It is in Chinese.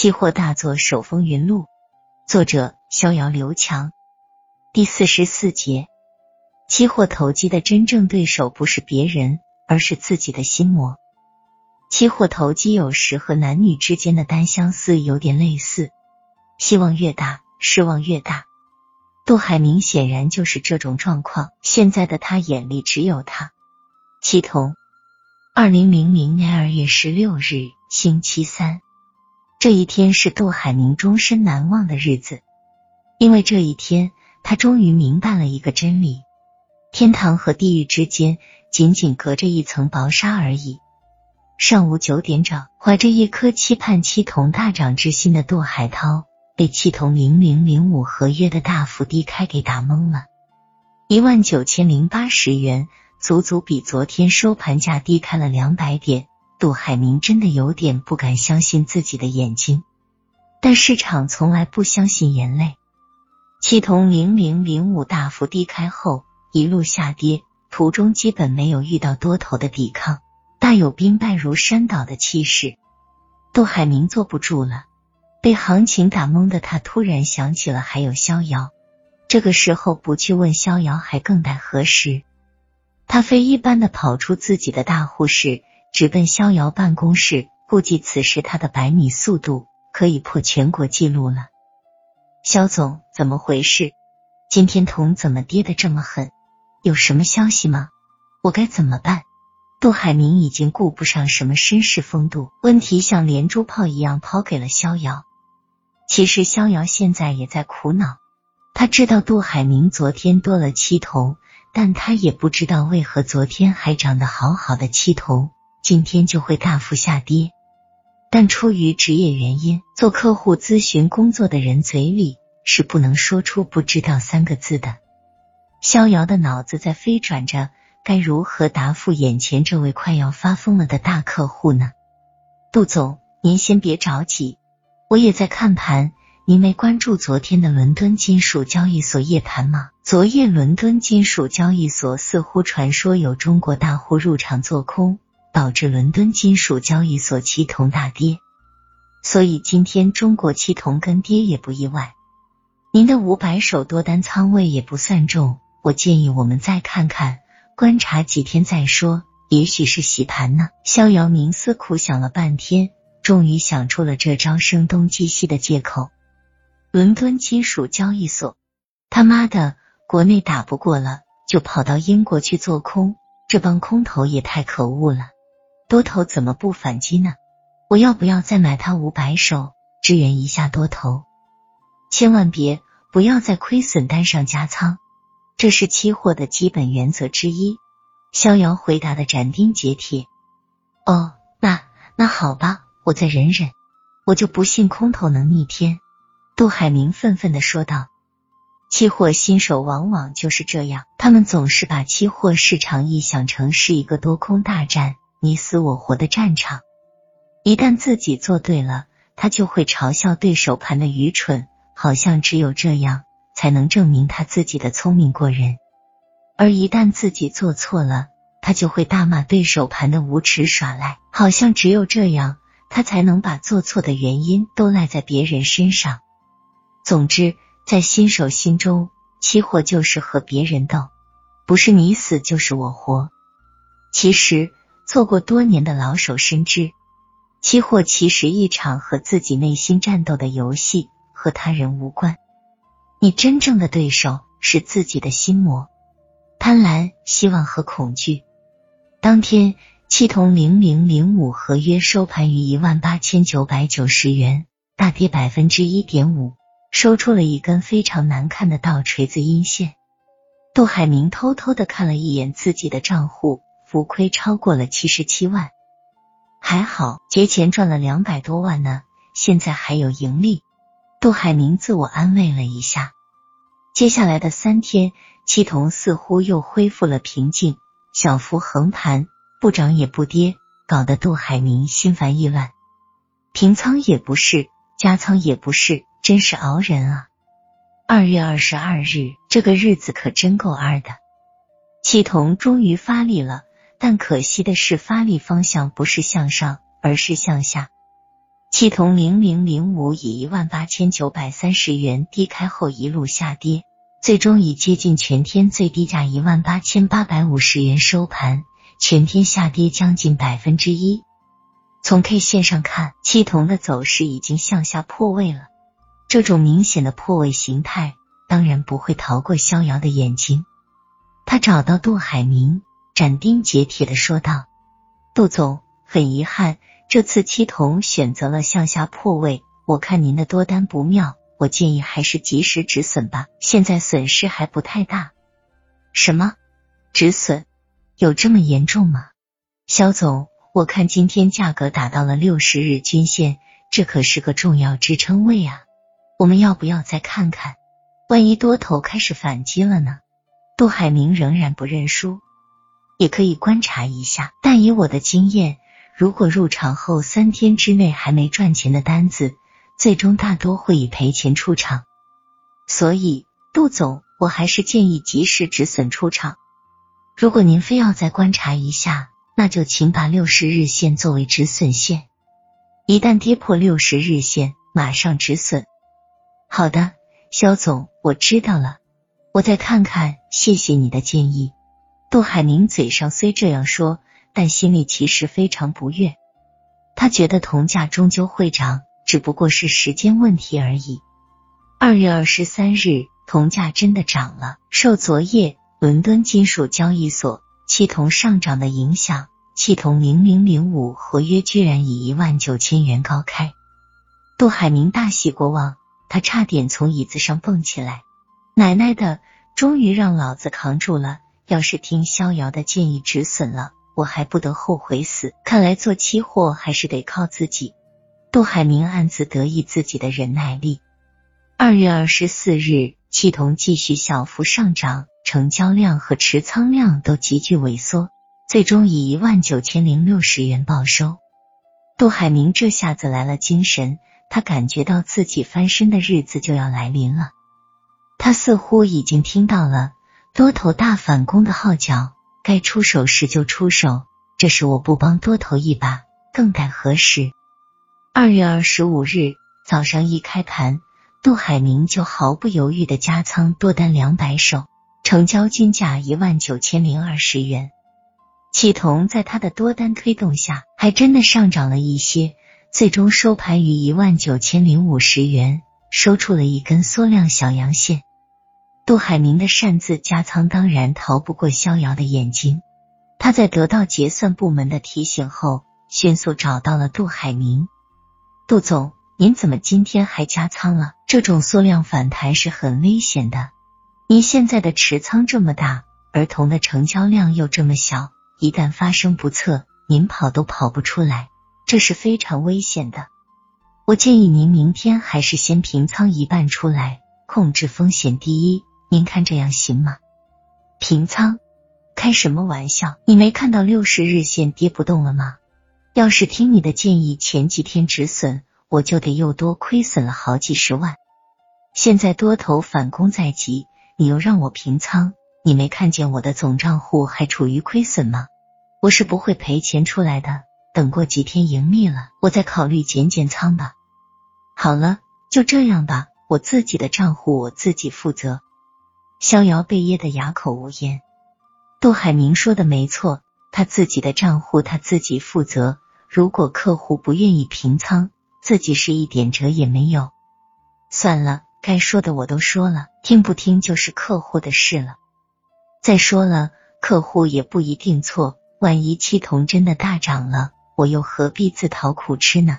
期货大作手风云录，作者逍遥刘强。第四十四节，期货投机的真正对手不是别人，而是自己的心魔。期货投机有时和男女之间的单相思有点类似，希望越大，失望越大。杜海明显然就是这种状况。现在的他眼里只有他。七童，二零零零年二月十六日，星期三。这一天是杜海明终身难忘的日子，因为这一天他终于明白了一个真理：天堂和地狱之间仅仅隔着一层薄纱而已。上午九点整，怀着一颗期盼七童大涨之心的杜海涛，被七童零零零五合约的大幅低开给打懵了，一万九千零八十元，足足比昨天收盘价低开了两百点。杜海明真的有点不敢相信自己的眼睛，但市场从来不相信眼泪。七铜零零零五大幅低开后一路下跌，途中基本没有遇到多头的抵抗，大有兵败如山倒的气势。杜海明坐不住了，被行情打懵的他突然想起了还有逍遥，这个时候不去问逍遥还更待何时？他飞一般的跑出自己的大户室。直奔逍遥办公室，估计此时他的百米速度可以破全国纪录了。肖总，怎么回事？今天铜怎么跌的这么狠？有什么消息吗？我该怎么办？杜海明已经顾不上什么绅士风度，问题像连珠炮一样抛给了逍遥。其实逍遥现在也在苦恼，他知道杜海明昨天多了七铜，但他也不知道为何昨天还涨得好好的七铜。今天就会大幅下跌，但出于职业原因，做客户咨询工作的人嘴里是不能说出“不知道”三个字的。逍遥的脑子在飞转着，该如何答复眼前这位快要发疯了的大客户呢？杜总，您先别着急，我也在看盘。您没关注昨天的伦敦金属交易所夜盘吗？昨夜伦敦金属交易所似乎传说有中国大户入场做空。导致伦敦金属交易所期铜大跌，所以今天中国期铜跟跌也不意外。您的五百手多单仓位也不算重，我建议我们再看看，观察几天再说，也许是洗盘呢。逍遥冥思苦想了半天，终于想出了这招声东击西的借口：伦敦金属交易所，他妈的，国内打不过了，就跑到英国去做空，这帮空头也太可恶了。多头怎么不反击呢？我要不要再买它五百手支援一下多头？千万别不要在亏损单上加仓，这是期货的基本原则之一。逍遥回答的斩钉截铁。哦，那那好吧，我再忍忍。我就不信空头能逆天。杜海明愤愤的说道。期货新手往往就是这样，他们总是把期货市场臆想成是一个多空大战。你死我活的战场，一旦自己做对了，他就会嘲笑对手盘的愚蠢，好像只有这样才能证明他自己的聪明过人；而一旦自己做错了，他就会大骂对手盘的无耻耍赖，好像只有这样他才能把做错的原因都赖在别人身上。总之，在新手心中，期货就是和别人斗，不是你死就是我活。其实。做过多年的老手深知，期货其实一场和自己内心战斗的游戏，和他人无关。你真正的对手是自己的心魔、贪婪、希望和恐惧。当天，期铜零零零五合约收盘于一万八千九百九十元，大跌百分之一点五，收出了一根非常难看的倒锤子阴线。杜海明偷偷的看了一眼自己的账户。浮亏超过了七十七万，还好节前赚了两百多万呢，现在还有盈利。杜海明自我安慰了一下。接下来的三天，七铜似乎又恢复了平静，小幅横盘，不涨也不跌，搞得杜海明心烦意乱。平仓也不是，加仓也不是，真是熬人啊！二月二十二日，这个日子可真够二的。七铜终于发力了。但可惜的是，发力方向不是向上，而是向下。系统零零零五以一万八千九百三十元低开后一路下跌，最终以接近全天最低价一万八千八百五十元收盘，全天下跌将近百分之一。从 K 线上看，七铜的走势已经向下破位了。这种明显的破位形态，当然不会逃过逍遥的眼睛。他找到杜海明，斩钉截铁的说道：“杜总，很遗憾。”这次七铜选择了向下破位，我看您的多单不妙，我建议还是及时止损吧。现在损失还不太大。什么止损？有这么严重吗？肖总，我看今天价格达到了六十日均线，这可是个重要支撑位啊！我们要不要再看看？万一多头开始反击了呢？杜海明仍然不认输，也可以观察一下，但以我的经验。如果入场后三天之内还没赚钱的单子，最终大多会以赔钱出场。所以，杜总，我还是建议及时止损出场。如果您非要再观察一下，那就请把六十日线作为止损线，一旦跌破六十日线，马上止损。好的，肖总，我知道了，我再看看。谢谢你的建议。杜海明嘴上虽这样说。但心里其实非常不悦，他觉得铜价终究会涨，只不过是时间问题而已。二月二十三日，铜价真的涨了。受昨夜伦敦金属交易所期铜上涨的影响，期铜零零零五合约居然以一万九千元高开。杜海明大喜过望，他差点从椅子上蹦起来。奶奶的，终于让老子扛住了！要是听逍遥的建议止损了。我还不得后悔死！看来做期货还是得靠自己。杜海明暗自得意自己的忍耐力。二月二十四日，气铜继续小幅上涨，成交量和持仓量都急剧萎缩，最终以一万九千零六十元报收。杜海明这下子来了精神，他感觉到自己翻身的日子就要来临了。他似乎已经听到了多头大反攻的号角。该出手时就出手，这是我不帮多头一把，更待何时？二月二十五日早上一开盘，杜海明就毫不犹豫的加仓多单两百手，成交均价一万九千零二十元。启同在他的多单推动下，还真的上涨了一些，最终收盘于一万九千零五十元，收出了一根缩量小阳线。杜海明的擅自加仓当然逃不过逍遥的眼睛。他在得到结算部门的提醒后，迅速找到了杜海明。杜总，您怎么今天还加仓了？这种缩量反弹是很危险的。您现在的持仓这么大，儿童的成交量又这么小，一旦发生不测，您跑都跑不出来，这是非常危险的。我建议您明天还是先平仓一半出来，控制风险第一。您看这样行吗？平仓？开什么玩笑？你没看到六十日线跌不动了吗？要是听你的建议，前几天止损，我就得又多亏损了好几十万。现在多头反攻在即，你又让我平仓，你没看见我的总账户还处于亏损吗？我是不会赔钱出来的。等过几天盈利了，我再考虑减减仓吧。好了，就这样吧，我自己的账户我自己负责。逍遥被噎得哑口无言。杜海明说的没错，他自己的账户他自己负责。如果客户不愿意平仓，自己是一点辙也没有。算了，该说的我都说了，听不听就是客户的事了。再说了，客户也不一定错，万一七铜真的大涨了，我又何必自讨苦吃呢？